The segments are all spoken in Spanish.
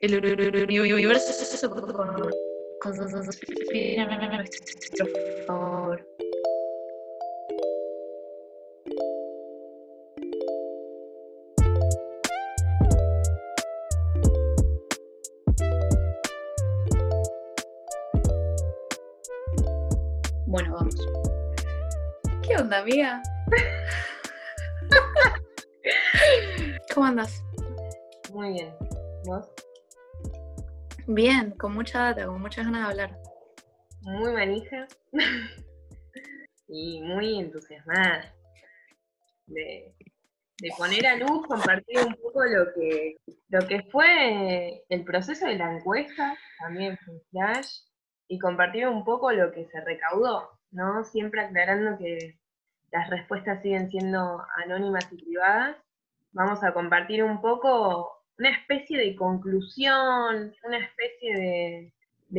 el universo con nuestro favor. Bueno, vamos. ¿Qué onda, amiga? ¿Cómo andas? Muy bien. ¿Vos? Bien, con mucha data, con muchas ganas de hablar. Muy manija y muy entusiasmada de, poner a luz, compartir un poco lo que, lo que fue el proceso de la encuesta, también fue flash, y compartir un poco lo que se recaudó, ¿no? Siempre aclarando que las respuestas siguen siendo anónimas y privadas. Vamos a compartir un poco una especie de conclusión, una especie de,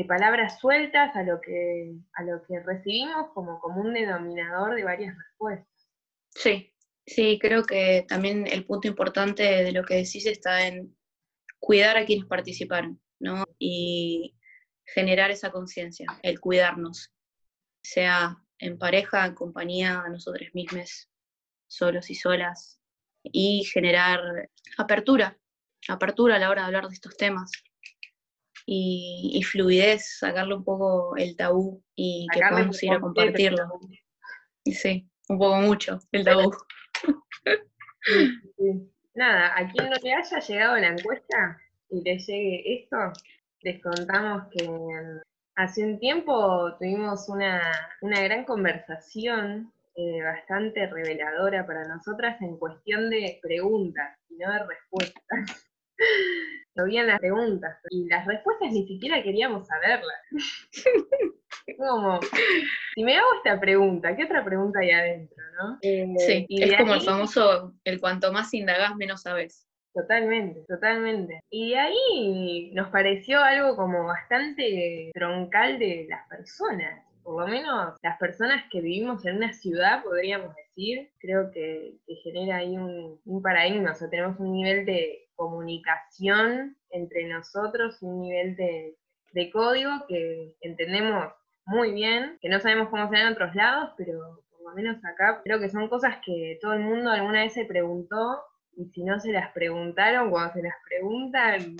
palabras sueltas a lo, que, a lo que recibimos como común denominador de varias respuestas. Sí, sí, creo que también el punto importante de lo que decís está en cuidar a quienes participaron, ¿no? Y generar esa conciencia, el cuidarnos, sea en pareja, en compañía, a nosotros mismos, solos y solas, y generar apertura, apertura a la hora de hablar de estos temas. Y, y fluidez, sacarle un poco el tabú y que Sacarle podamos un ir a compartirlo. Sí, un poco mucho el tabú. Sí, sí. Nada, a quien no le haya llegado la encuesta y le llegue esto, les contamos que mm, hace un tiempo tuvimos una, una gran conversación eh, bastante reveladora para nosotras en cuestión de preguntas y no de respuestas. Llovían las preguntas y las respuestas ni siquiera queríamos saberlas. Como, si me hago esta pregunta, ¿qué otra pregunta hay adentro, no? Eh, Sí, y es como el famoso, el cuanto más indagás, menos sabes. Totalmente, totalmente. Y de ahí nos pareció algo como bastante troncal de las personas. Por lo menos las personas que vivimos en una ciudad, podríamos decir, creo que, que genera ahí un, un paradigma. O sea, tenemos un nivel de comunicación entre nosotros, un nivel de, de código que entendemos muy bien, que no sabemos cómo será en otros lados, pero por lo menos acá creo que son cosas que todo el mundo alguna vez se preguntó y si no se las preguntaron, cuando se las preguntan,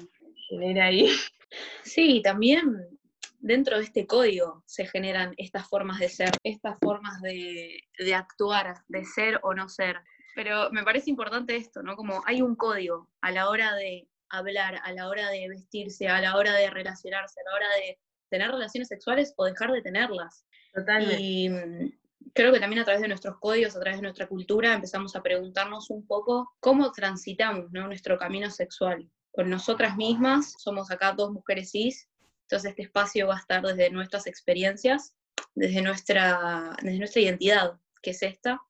genera ahí. Sí, también dentro de este código se generan estas formas de ser, estas formas de, de actuar, de ser o no ser. Pero me parece importante esto, ¿no? Como hay un código a la hora de hablar, a la hora de vestirse, a la hora de relacionarse, a la hora de tener relaciones sexuales o dejar de tenerlas. Totalmente. Y mm, creo que también a través de nuestros códigos, a través de nuestra cultura, empezamos a preguntarnos un poco cómo transitamos ¿no? nuestro camino sexual. Con nosotras mismas, somos acá dos mujeres cis, entonces este espacio va a estar desde nuestras experiencias, desde nuestra, desde nuestra identidad, que es esta,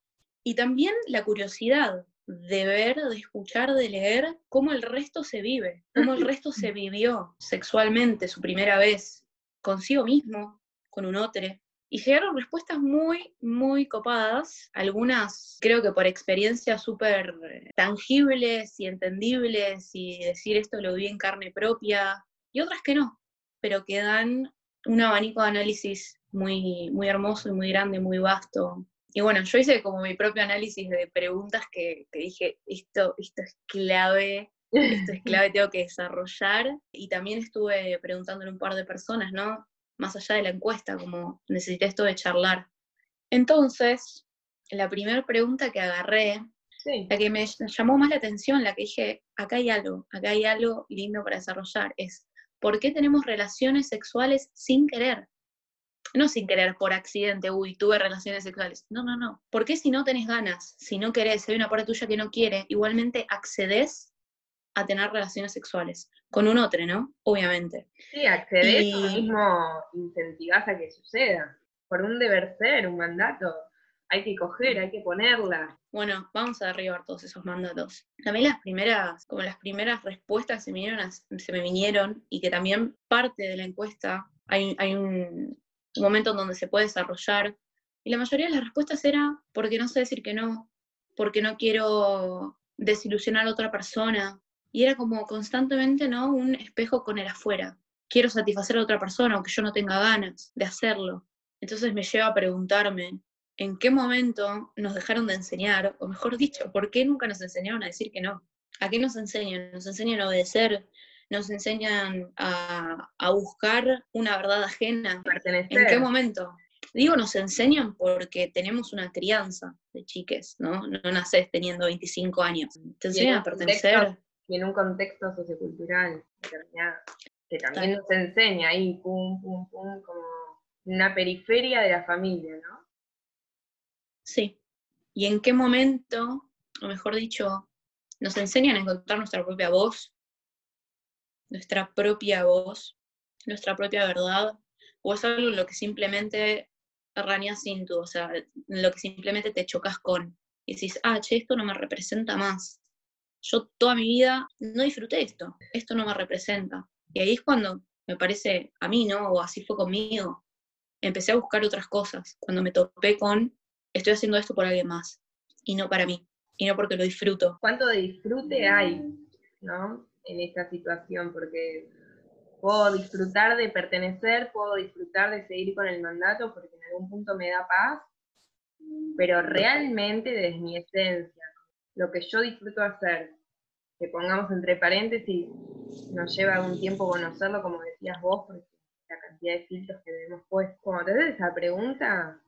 y también la curiosidad de ver, de escuchar, de leer cómo el resto se vive, cómo el resto se vivió sexualmente su primera vez, consigo mismo, con un otro. Y llegaron respuestas muy, muy copadas, algunas creo que por experiencias súper eh, tangibles y entendibles y decir esto lo vi en carne propia, y otras que no, pero que dan un abanico de análisis muy, muy hermoso y muy grande, muy vasto. Y bueno, yo hice como mi propio análisis de preguntas que, que dije, esto, esto es clave, esto es clave, tengo que desarrollar. Y también estuve preguntándole a un par de personas, ¿no? Más allá de la encuesta, como necesité esto de charlar. Entonces, la primera pregunta que agarré, Sí, la que me llamó más la atención, la que dije, acá hay algo, acá hay algo lindo para desarrollar, es ¿por qué tenemos relaciones sexuales sin querer? No sin querer, por accidente, uy, tuve relaciones sexuales. No, no, no. ¿Por qué si no tenés ganas, si no querés, si hay una parte tuya que no quiere, igualmente accedes a tener relaciones sexuales? Con un otro, ¿no? Obviamente. sí, accedés Y- o mismo incentivás a que suceda. Por un deber ser, un mandato. Hay que coger, hay que ponerla. Bueno, vamos a derribar todos esos mandatos. También las primeras, como las primeras respuestas se me vinieron, a- se me vinieron y que también parte de la encuesta hay, hay un, un momento en donde se puede desarrollar. Y la mayoría de las respuestas era porque no sé decir que no, porque no quiero desilusionar a otra persona. Y era como constantemente, ¿no? Un espejo con el afuera. Quiero satisfacer a otra persona, aunque yo no tenga ganas de hacerlo. Entonces me lleva a preguntarme, ¿en qué momento nos dejaron de enseñar? O mejor dicho, ¿por qué nunca nos enseñaron a decir que no? ¿A qué nos enseñan? Nos enseñan a obedecer, nos enseñan a, buscar una verdad ajena. ¿En qué momento? Digo, nos enseñan porque tenemos una crianza de chiques, ¿no? No naces teniendo 25 años. Te enseñan a pertenecer. Y en un contexto sociocultural determinado, que también nos enseña ahí, pum, pum, pum, como una periferia de la familia, ¿no? Sí. ¿Y en qué momento, o mejor dicho, nos enseñan a encontrar nuestra propia voz, nuestra propia voz, nuestra propia verdad, o es algo en lo que simplemente rañas sin tú, o sea, en lo que simplemente te chocas con y decís, ah, che, esto no me representa más. Yo toda mi vida no disfruté esto, esto no me representa. Y ahí es cuando me parece a mí, ¿no? O así fue conmigo. Empecé a buscar otras cosas, cuando me topé con, estoy haciendo esto por alguien más, y no para mí, y no porque lo disfruto. ¿Cuánto de disfrute hay, ¿no? En esta situación, porque puedo disfrutar de pertenecer, puedo disfrutar de seguir con el mandato, porque en algún punto me da paz, pero realmente desde mi esencia, lo que yo disfruto hacer, que pongamos entre paréntesis, nos lleva algún tiempo conocerlo, como decías vos, porque la cantidad de filtros que debemos puesto. Como te haces esa pregunta,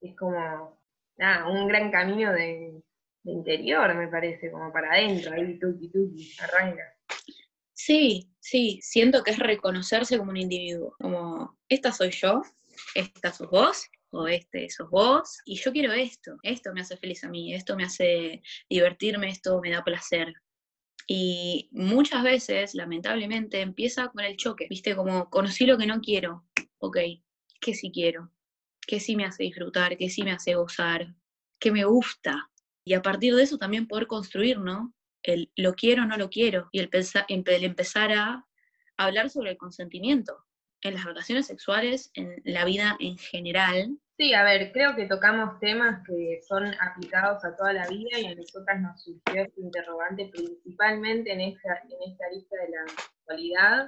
es como un gran camino de, interior, me parece, como para adentro, ahí tuki tuki, arranca. Sí, sí, siento que es reconocerse como un individuo, como esta soy yo, esta sos vos, o este sos vos, y yo quiero esto, esto me hace feliz a mí, esto me hace divertirme, esto me da placer. Y muchas veces, lamentablemente, empieza con el choque, viste, como conocí lo que no quiero, ok, ¿qué sí quiero? ¿Qué sí me hace disfrutar? ¿Qué sí me hace gozar? ¿Qué me gusta? Y a partir de eso también poder construir, ¿no? El lo quiero o no lo quiero, y el, empezar a hablar sobre el consentimiento en las relaciones sexuales, en la vida en general. Sí, a ver, creo que tocamos temas que son aplicados a toda la vida y a nosotras nos surgió este interrogante principalmente en esta, en esta lista de la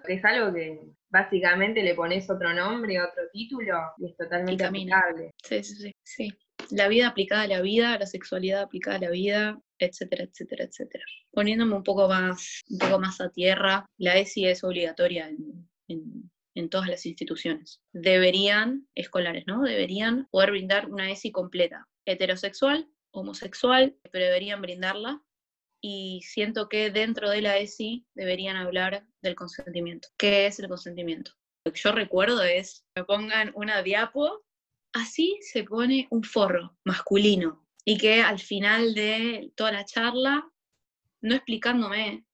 es algo que básicamente le pones otro nombre, otro título y es totalmente aplicable. Sí, sí, sí, sí. La vida aplicada a la vida, la sexualidad aplicada a la vida, etcétera, etcétera, etcétera. Poniéndome un poco más, un poco más a tierra, la ESI es obligatoria en, en, todas las instituciones. Deberían, escolares, ¿no? Deberían poder brindar una ESI completa, heterosexual, homosexual, pero deberían brindarla. Y siento que dentro de la ESI deberían hablar del consentimiento. ¿Qué es el consentimiento? Lo que yo recuerdo es que pongan una diapo, así se pone un forro masculino, y que al final de toda la charla, no explicándome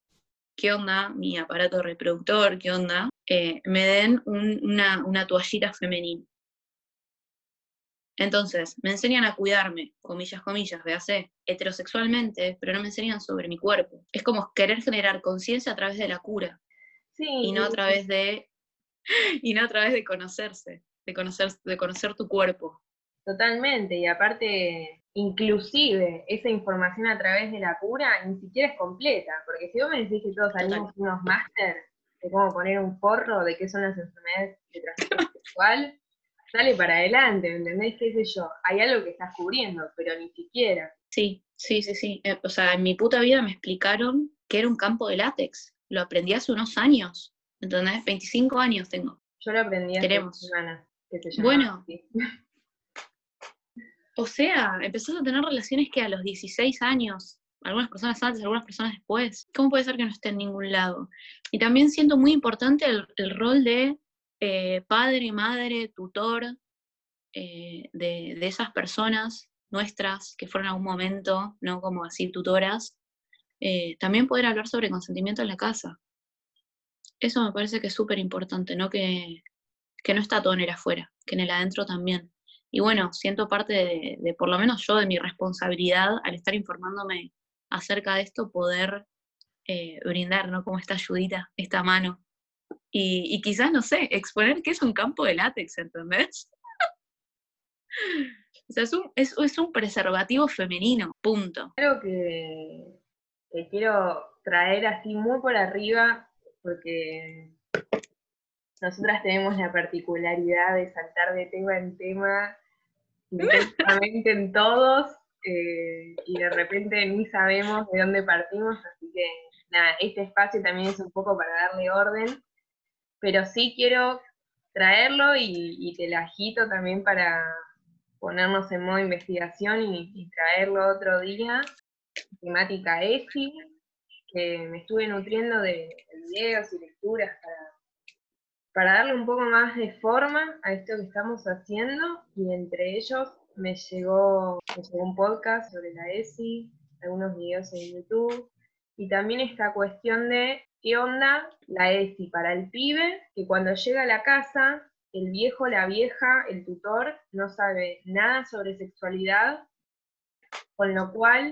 qué onda mi aparato reproductor, qué onda, eh, me den una, una toallita femenina. Entonces, me enseñan a cuidarme, comillas, comillas, véase, heterosexualmente, pero no me enseñan sobre mi cuerpo. Es como querer generar conciencia a través de la cura. Y no a través de. Y no a través de conocerse, de conocer, de conocer tu cuerpo. Totalmente, y aparte inclusive esa información a través de la cura ni siquiera es completa, porque si vos me decís que todos salimos unos máster de cómo poner un forro, de qué son las enfermedades de transmisión sexual, sale para adelante, ¿me entendés? ¿Qué sé yo? Hay algo que estás cubriendo, pero ni siquiera. Sí, sí, sí, sí. Eh, o sea, en mi puta vida me explicaron que era un campo de látex. Lo aprendí hace unos años, ¿entendés? 25 años tengo. Yo lo aprendí hace semanas. bueno, o sea, empezás a tener relaciones que a los 16 años, algunas personas antes, algunas personas después. ¿Cómo puede ser que no esté en ningún lado? Y también siento muy importante el, rol de eh, padre, madre, tutor eh, de, esas personas nuestras que fueron a un momento, ¿no? Como así tutoras. Eh, también poder hablar sobre consentimiento en la casa. Eso me parece que es súper importante, ¿no? Que, que no está todo en el afuera, que en el adentro también. Y bueno, siento parte de, por lo menos yo, de mi responsabilidad al estar informándome acerca de esto, poder eh, brindar, ¿no? Como esta ayudita, esta mano. Y, quizás, no sé, exponer que es un campo de látex, ¿entendés? o sea, es un, es, un preservativo femenino, punto. Creo que, quiero traer así muy por arriba, porque nosotras tenemos la particularidad de saltar de tema en tema intensamente en todos eh, y de repente ni sabemos de dónde partimos, así que nada, este espacio también es un poco para darle orden, pero sí quiero traerlo y, te la agito también para ponernos en modo investigación y, traerlo otro día, temática ESI, que me estuve nutriendo de, videos y lecturas para, para darle un poco más de forma a esto que estamos haciendo y entre ellos me llegó, un podcast sobre la ESI, algunos videos en YouTube y también esta cuestión de qué onda la ESI para el pibe, que cuando llega a la casa, el viejo, la vieja, el tutor no sabe nada sobre sexualidad, con lo cual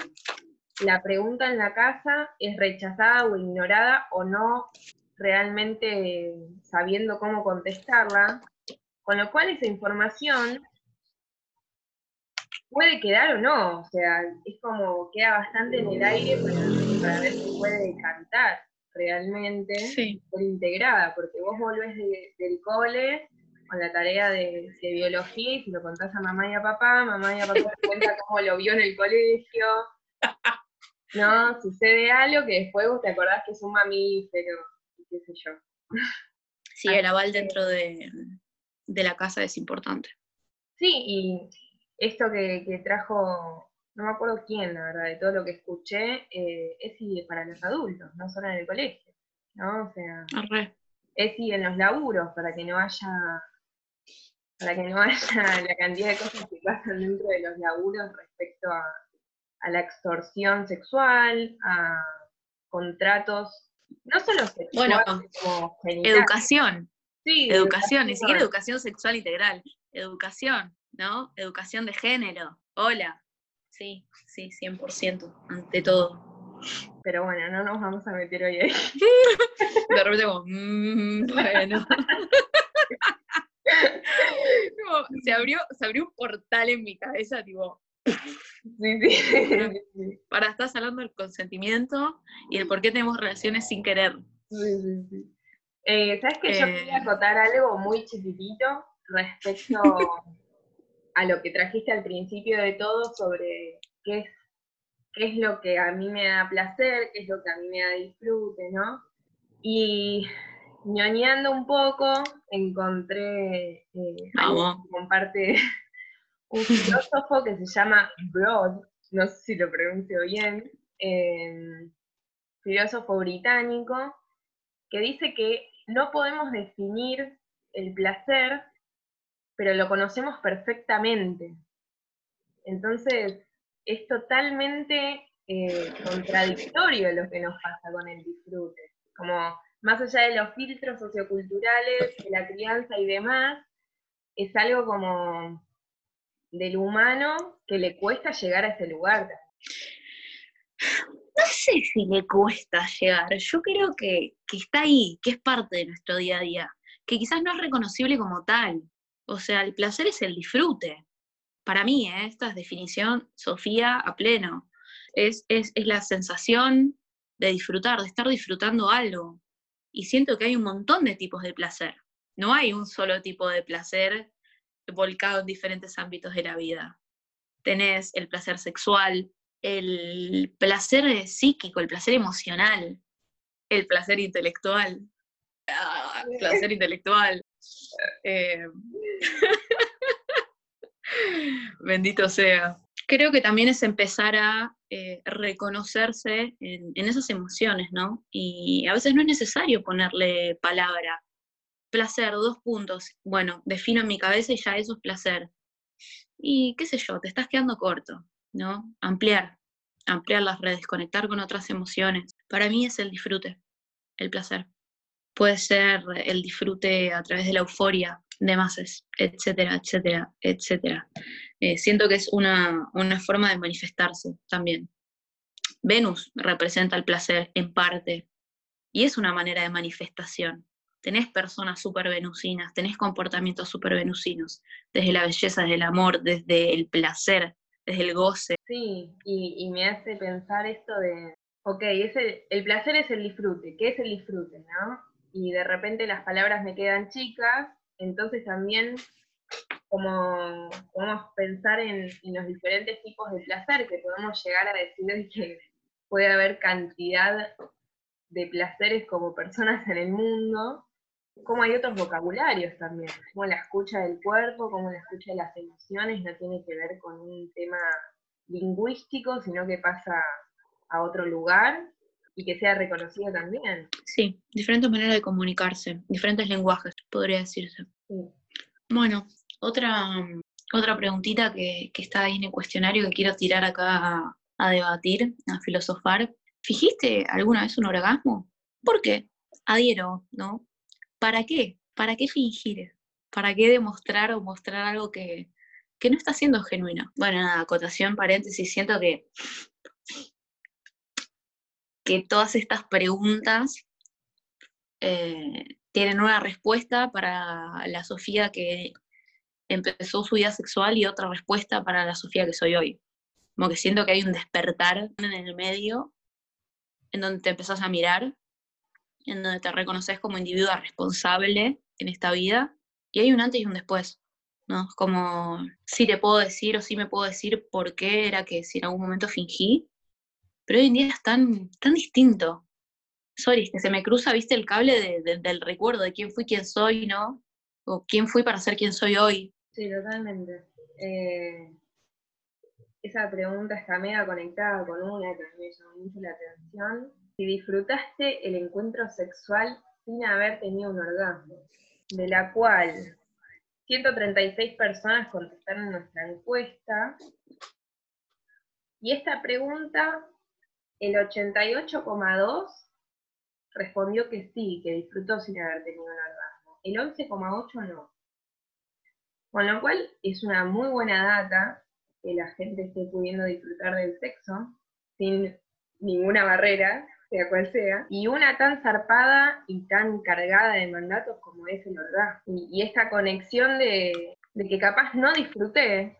la pregunta en la casa es rechazada o ignorada o no realmente sabiendo cómo contestarla, con lo cual esa información puede quedar o no, o sea, es como queda bastante en el aire para, ver si puede cantar realmente, sí. integrada, porque vos volvés del cole con la tarea de, biología y si lo contás a mamá y a papá, mamá y a papá te cuenta cómo lo vio en el colegio, ¿no? Sucede algo que después vos te acordás que es un mamífero, qué sé yo. Sí, el aval dentro de, de la casa es importante. Sí, y esto que, trajo, no me acuerdo quién, la verdad, de todo lo que escuché, eh, es para los adultos, no solo en el colegio, ¿no? O sea, es y en los laburos, para que no haya para que no haya la cantidad de cosas que pasan dentro de los laburos respecto a, la extorsión sexual, a contratos, no solo sexuales, bueno, como educación. Sí, educación, ni siquiera educación sexual integral, educación. ¿no? Educación de género. Hola. Sí, sí, 100%, ante todo. Pero bueno, no nos vamos a meter hoy ahí. De repente como, mm, bueno. se, abrió, se abrió un portal en mi cabeza, tipo... Sí, sí. Para, estar hablando del consentimiento y el por qué tenemos relaciones sin querer. Sí, sí, sí. Eh, ¿Sabes que yo quería eh. acotar algo muy chiquitito respecto a lo que trajiste al principio de todo sobre qué es, qué es lo que a mí me da placer, qué es lo que a mí me da disfrute, ¿no? Y ñoñando un poco, encontré, eh, comparte un filósofo que se llama Broad, no sé si lo pronuncio bien, em, filósofo británico, que dice que no podemos definir el placer pero lo conocemos perfectamente. Entonces, es totalmente eh, contradictorio lo que nos pasa con el disfrute. Como más allá de los filtros socioculturales, de la crianza y demás, es algo como del humano que le cuesta llegar a ese lugar. No sé si le cuesta llegar, yo creo que, que está ahí, que es parte de nuestro día a día, que quizás no es reconocible como tal, o sea, el placer es el disfrute. Para mí, ¿eh? esta es definición, Sofía, a pleno. Es, es, es la sensación de disfrutar, de estar disfrutando algo. Y siento que hay un montón de tipos de placer. No hay un solo tipo de placer volcado en diferentes ámbitos de la vida. Tenés el placer sexual, el placer psíquico, el placer emocional, el placer intelectual. Ah, placer intelectual. Eh, bendito sea. Creo que también es empezar a eh, reconocerse en, esas emociones, ¿no? Y a veces no es necesario ponerle palabra. Placer, dos puntos. Bueno, defino en mi cabeza y ya eso es placer. Y qué sé yo, te estás quedando corto, ¿no? Ampliar, ampliar las redes, conectar con otras emociones. Para mí es el disfrute, el placer puede ser el disfrute a través de la euforia de masas, etcétera, etcétera, etcétera. Eh, siento que es una, forma de manifestarse también. Venus representa el placer en parte y es una manera de manifestación. Tenés personas súper venusinas, tenés comportamientos súper venusinos, desde la belleza, desde el amor, desde el placer, desde el goce. Sí, y, me hace pensar esto de, ok, el placer es el disfrute. ¿Qué es el disfrute, no? Y de repente las palabras me quedan chicas, entonces también como podemos pensar en, los diferentes tipos de placer que podemos llegar a decir que puede haber cantidad de placeres como personas en el mundo, como hay otros vocabularios también, como la escucha del cuerpo, como la escucha de las emociones, no tiene que ver con un tema lingüístico, sino que pasa a otro lugar y que sea reconocido también. Sí, diferentes maneras de comunicarse, diferentes lenguajes, podría decirse. Bueno, otra, otra preguntita que, está ahí en el cuestionario que quiero tirar acá a, debatir, a filosofar. ¿Fijiste alguna vez un orgasmo? ¿Por qué? Adhiero, ¿no? ¿Para qué? ¿Para qué fingir? ¿Para qué demostrar o mostrar algo que, que no está siendo genuino? Bueno, nada, acotación, paréntesis, siento que que todas estas preguntas eh, tienen una respuesta para la Sofía que empezó su vida sexual y otra respuesta para la Sofía que soy hoy. Como que siento que hay un despertar en el medio, en donde te empezás a mirar, en donde te reconoces como individuo responsable en esta vida, y hay un antes y un después. ¿no? Como sí te puedo decir o sí me puedo decir por qué era que si en algún momento fingí, pero hoy en día es tan, tan distinto. Sorry, que se me cruza, viste, el cable del recuerdo de quién fui, quién soy, ¿no? O quién fui para ser quien soy hoy. Sí, totalmente. Eh, esa pregunta está mega conectada con una que me llamó mucho la atención. Si disfrutaste el encuentro sexual sin haber tenido un orgasmo, de la cual 136 personas contestaron nuestra encuesta. Y esta pregunta el 88,2 respondió que sí, que disfrutó sin haber tenido un orgasmo. El 11,8 no. Con lo cual es una muy buena data que la gente esté pudiendo disfrutar del sexo sin ninguna barrera, sea cual sea, y una tan zarpada y tan cargada de mandatos como es el orgasmo. Y, esta conexión de, de que capaz no disfruté,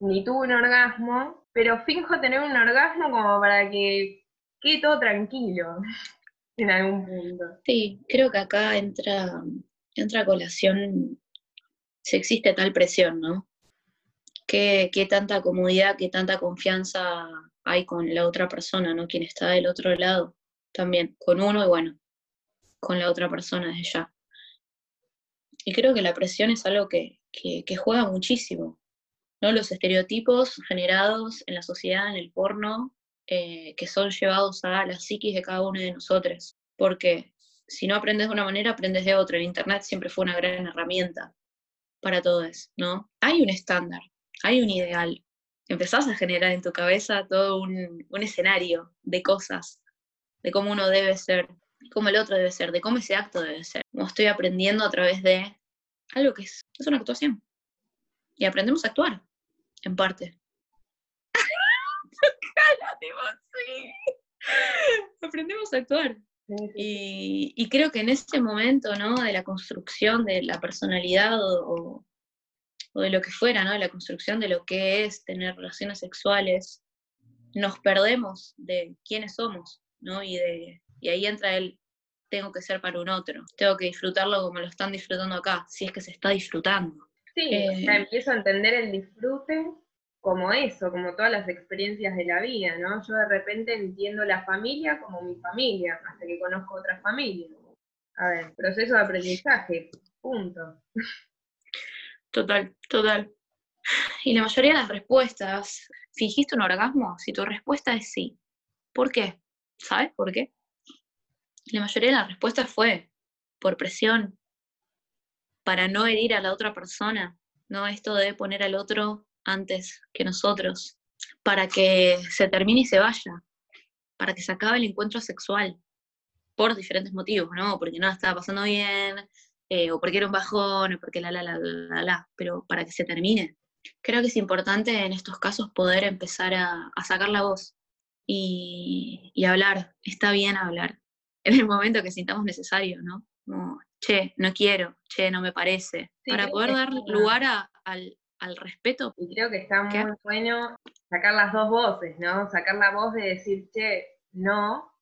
ni tuve un orgasmo, pero finjo tener un orgasmo como para que quede todo tranquilo en algún punto. Sí, creo que acá entra, entra colación si existe tal presión, ¿no? ¿Qué, ¿Qué, tanta comodidad, qué tanta confianza hay con la otra persona, ¿no? Quien está del otro lado también, con uno y bueno, con la otra persona desde ya. Y creo que la presión es algo que, que juega muchísimo, ¿no? los estereotipos generados en la sociedad, en el porno, eh, que son llevados a la psiquis de cada uno de nosotros. Porque si no aprendes de una manera, aprendes de otra. El Internet siempre fue una gran herramienta para todos, ¿no? Hay un estándar, hay un ideal. Empezás a generar en tu cabeza todo un, un escenario de cosas, de cómo uno debe ser, cómo el otro debe ser, de cómo ese acto debe ser. Como estoy aprendiendo a través de algo que es, es una actuación. Y aprendemos a actuar en parte. Aprendemos a actuar. Y, creo que en ese momento, ¿no? De la construcción de la personalidad o, de lo que fuera, ¿no? De la construcción de lo que es tener relaciones sexuales, nos perdemos de quiénes somos, ¿no? Y, de, y ahí entra el tengo que ser para un otro, tengo que disfrutarlo como lo están disfrutando acá, si es que se está disfrutando. Sí, eh, empiezo a entender el disfrute como eso, como todas las experiencias de la vida, ¿no? Yo de repente entiendo la familia como mi familia, hasta que conozco otras familias. A ver, proceso de aprendizaje, punto. Total, total. Y la mayoría de las respuestas, ¿fingiste un orgasmo? Si tu respuesta es sí, ¿por qué? ¿Sabes por qué? La mayoría de las respuestas fue por presión, para no herir a la otra persona, ¿no? Esto de poner al otro antes que nosotros, para que se termine y se vaya, para que se acabe el encuentro sexual, por diferentes motivos, ¿no? Porque no estaba pasando bien, eh, o porque era un bajón, o porque la, la, la, la, la, pero para que se termine. Creo que es importante en estos casos poder empezar a, sacar la voz y, y, hablar. Está bien hablar en el momento que sintamos necesario, ¿no? Che, no quiero, che, no me parece, para poder dar lugar al, respeto. Y creo que está muy bueno sacar las dos voces, ¿no? Sacar la voz de decir, che, no.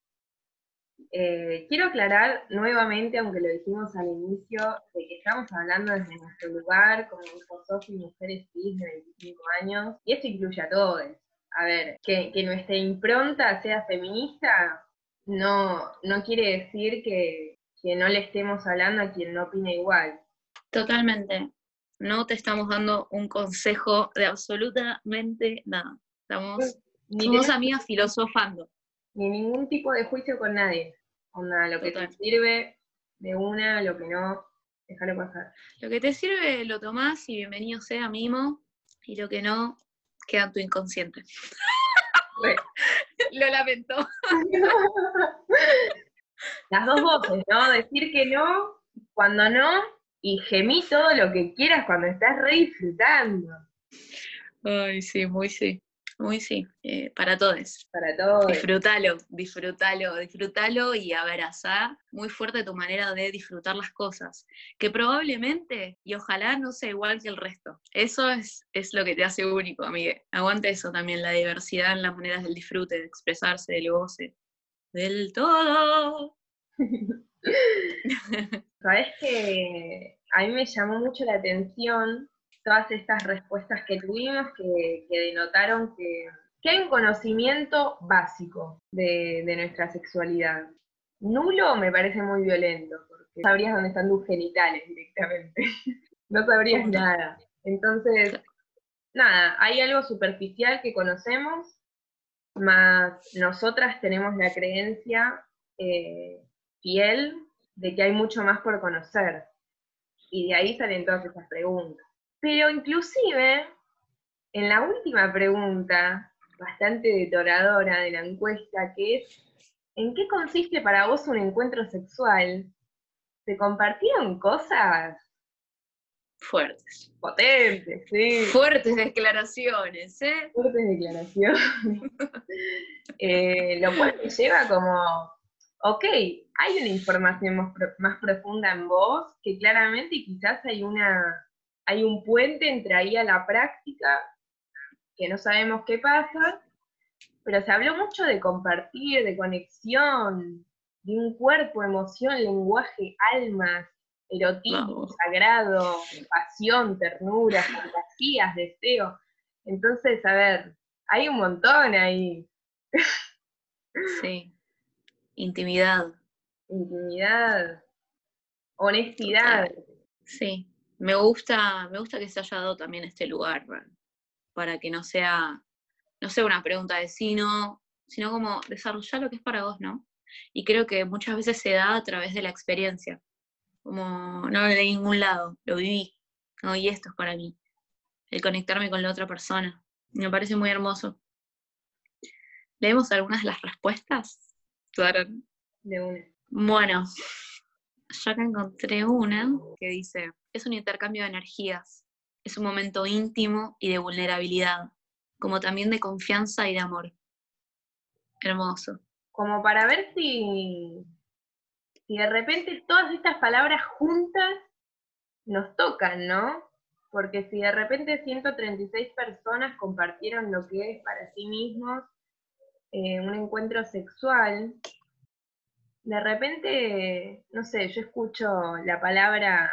Eh, quiero aclarar nuevamente, aunque lo dijimos al inicio, de que estamos hablando desde nuestro lugar como hijos y mujeres cis de 25 años, y esto incluye a todos. A ver, que, que nuestra impronta sea feminista no, no quiere decir que, que no le estemos hablando a quien no opina igual. Totalmente. No te estamos dando un consejo de absolutamente nada. Estamos, ni somos amigas filosofando. Ni ningún tipo de juicio con nadie. Onda, lo que te sirve de una, lo que no, déjalo pasar. Lo que te sirve lo tomás y bienvenido sea mimo, y lo que no, queda en tu inconsciente. lo lamento. Las dos voces, ¿no? Decir que no cuando no y gemí todo lo que quieras cuando estás re disfrutando. Ay, sí, muy sí. Muy sí, eh, para todos. Para todos. Disfrútalo, disfrútalo, disfrútalo y abrazar muy fuerte tu manera de disfrutar las cosas. Que probablemente, y ojalá no sea igual que el resto. Eso es, es lo que te hace único, amigue. Aguante eso también, la diversidad en las maneras del disfrute, de expresarse, del goce. Del todo. Sabes que a mí me llamó mucho la atención todas estas respuestas que tuvimos que, denotaron que, hay un conocimiento básico de, nuestra sexualidad. Nulo me parece muy violento, porque sabrías dónde están tus genitales directamente. no sabrías nada. Entonces, nada, hay algo superficial que conocemos, más nosotras tenemos la creencia eh, fiel de que hay mucho más por conocer. Y de ahí salen todas esas preguntas. Pero inclusive, en la última pregunta, bastante detoradora de la encuesta, que es, ¿en qué consiste para vos un encuentro sexual? Se compartieron cosas fuertes. Potentes, sí. Fuertes declaraciones, ¿eh? Fuertes declaraciones. Eh, lo cual me lleva como, ok, hay una información más, más profunda en vos, que claramente quizás hay una hay un puente entre ahí a la práctica, que no sabemos qué pasa, pero se habló mucho de compartir, de conexión, de un cuerpo, emoción, lenguaje, almas, erotismo, sagrado, pasión, ternura, fantasías, deseo. Entonces, a ver, hay un montón ahí. Sí. Intimidad. Intimidad. Honestidad. Sí me gusta, me gusta que se haya dado también este lugar, para que no sea, no sea una pregunta de sí, no, sino como desarrollar lo que es para vos, ¿no? Y creo que muchas veces se da a través de la experiencia, como no de ningún lado, lo viví, ¿no? Y esto es para mí, el conectarme con la otra persona. Me parece muy hermoso. ¿Leemos algunas de las respuestas? De una. Bueno, ya que encontré una que dice, es un intercambio de energías, es un momento íntimo y de vulnerabilidad, como también de confianza y de amor. Hermoso. Como para ver si, si de repente todas estas palabras juntas nos tocan, ¿no? Porque si de repente 136 personas compartieron lo que es para sí mismos eh, un encuentro sexual, de repente, no sé, yo escucho la palabra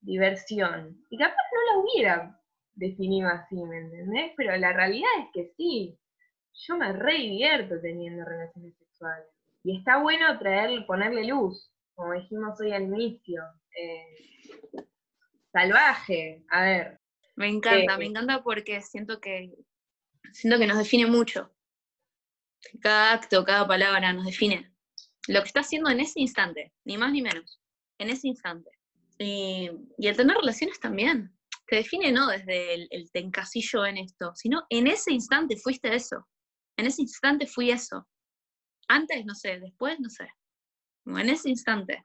diversión. Y capaz no la hubiera definido así, ¿me entendés? Pero la realidad es que sí, yo me re divierto teniendo relaciones sexuales. Y está bueno traer, ponerle luz, como dijimos hoy al inicio. Eh, salvaje, a ver. Me encanta, me encanta porque siento que siento que nos define mucho. Cada acto, cada palabra nos define. Lo que está haciendo en ese instante, ni más ni menos. En ese instante. Y, el tener relaciones también. Te define no desde el, te encasillo en esto, sino en ese instante fuiste eso. En ese instante fui eso. Antes, no sé, después, no sé. En ese instante.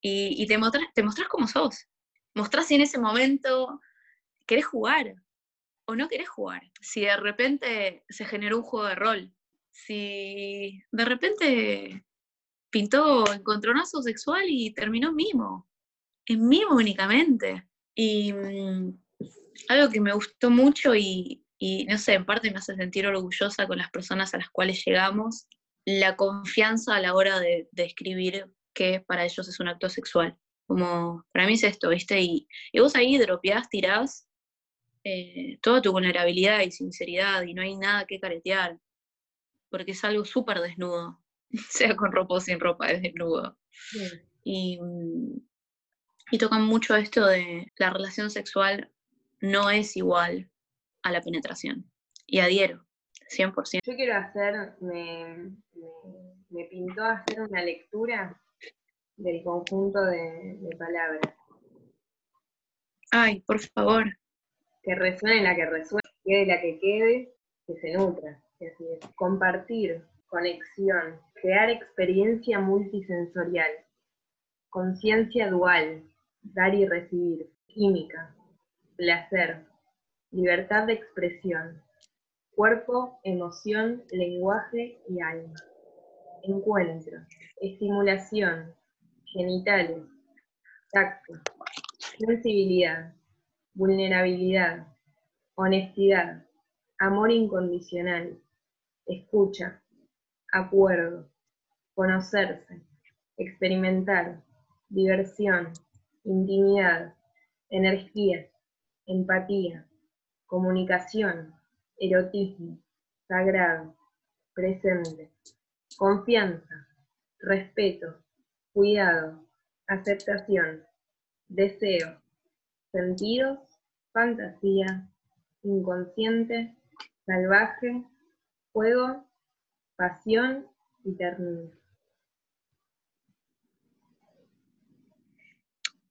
Y, te, mostrás, te sos. Mostrás si en ese momento querés jugar o no querés jugar. Si de repente se generó un juego de rol. Si de repente pintó encontronazo sexual y terminó mimo en mí únicamente. Y mm, algo que me gustó mucho y, no sé, en parte me hace sentir orgullosa con las personas a las cuales llegamos, la confianza a la hora de, describir qué para ellos es un acto sexual. Como, para mí es esto, ¿viste? Y, vos ahí dropeás, tirás eh, toda tu vulnerabilidad y sinceridad y no hay nada que caretear, porque es algo súper desnudo, sea con ropa o sin ropa, es desnudo. Y, y tocan mucho esto de la relación sexual no es igual a la penetración. Y adhiero, 100%. Yo quiero hacer, me, me, pintó hacer una lectura del conjunto de, palabras. Ay, por favor. Que resuene la que resuene, quede la que quede, que se nutra. Compartir, conexión, crear experiencia multisensorial, conciencia dual, dar y recibir, química, placer, libertad de expresión, cuerpo, emoción, lenguaje y alma. Encuentro, estimulación, genitales, tacto, sensibilidad, vulnerabilidad, honestidad, amor incondicional, escucha, acuerdo, conocerse, experimentar, diversión, intimidad, energía, empatía, comunicación, erotismo, sagrado, presente, confianza, respeto, cuidado, aceptación, deseo, sentidos, fantasía, inconsciente, salvaje, fuego, pasión y ternura.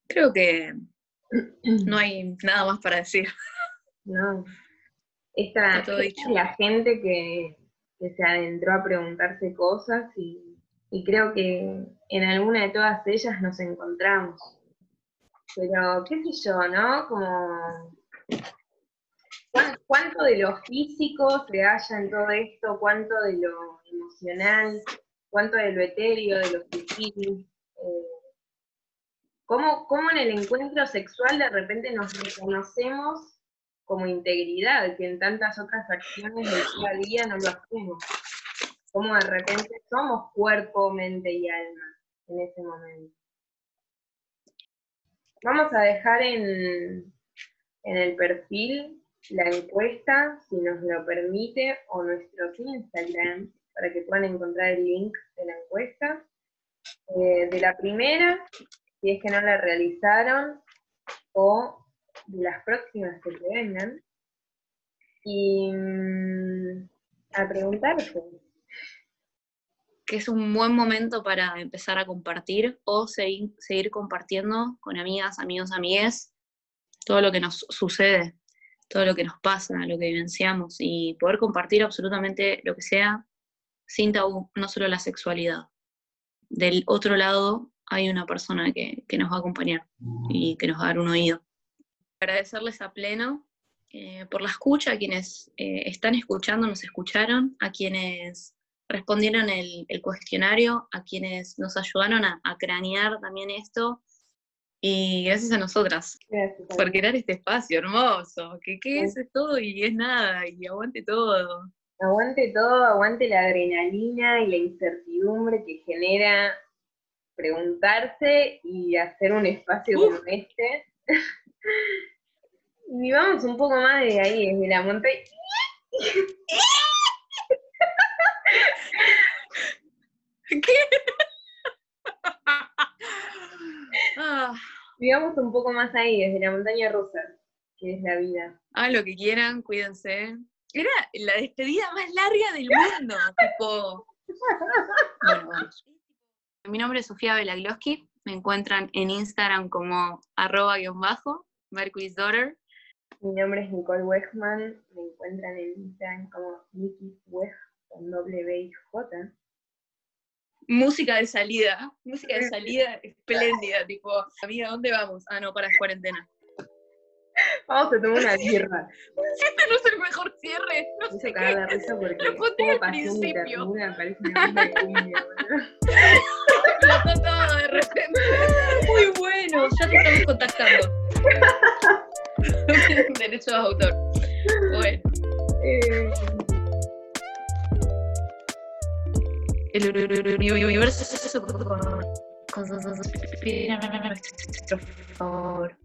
Creo que no hay nada más para decir. No. Esta, es la gente que, se adentró a preguntarse cosas y, creo que en alguna de todas ellas nos encontramos. Pero, qué sé yo, ¿no? Como cuánto de lo físico se halla en todo esto, cuánto de lo emocional, cuánto de lo etéreo, de lo sutil. Eh, ¿cómo, ¿Cómo en el encuentro sexual de repente nos reconocemos como integridad, que en tantas otras acciones del día a día no lo hacemos. Como de repente somos cuerpo, mente y alma en ese momento. Vamos a dejar en, en el perfil la encuesta, si nos lo permite, o nuestro Instagram, para que puedan encontrar el link de la encuesta. Eh, de la primera, si es que no la realizaron, o de las próximas que te vengan y mm, a preguntarse. Que es un buen momento para empezar a compartir o seguir, seguir compartiendo con amigas, amigos, amigues, todo lo que nos sucede, todo lo que nos pasa, lo que vivenciamos y poder compartir absolutamente lo que sea sin tabú, no solo la sexualidad. Del otro lado hay una persona que, que nos va a acompañar y que nos va a dar un oído agradecerles a pleno eh, por la escucha, a quienes eh, están escuchando, nos escucharon, a quienes respondieron el, cuestionario, a quienes nos ayudaron a, cranear también esto. Y gracias a nosotras por crear este espacio hermoso, que qué es todo y es nada, y aguante todo. Aguante todo, aguante la adrenalina y la incertidumbre que genera preguntarse y hacer un espacio como este. Y vamos un poco más de ahí, desde la montaña. ¿Qué? Ah. Digamos un poco más ahí, desde la montaña rusa, que es la vida. Ah, lo que quieran, cuídense. Era la despedida más larga del mundo, tipo. Bueno. Mi nombre es Sofía Belagloski, me encuentran en Instagram como arroba guion bajo, Mercury's Daughter. Mi nombre es Nicole Wegman, me encuentran en Instagram como Nikki Weg con W y J. Música de salida, música de salida espléndida, tipo, amiga, ¿dónde vamos? Ah, no, para la cuarentena. Vamos a tomar una birra. Este no es el mejor cierre. No sé cagar la risa porque como pasión y ternura parece una de cumbia, Lo todo de repente. Muy bueno, ya te estamos contactando. Derecho de autor. Bueno. Eh, el universo con, por favor.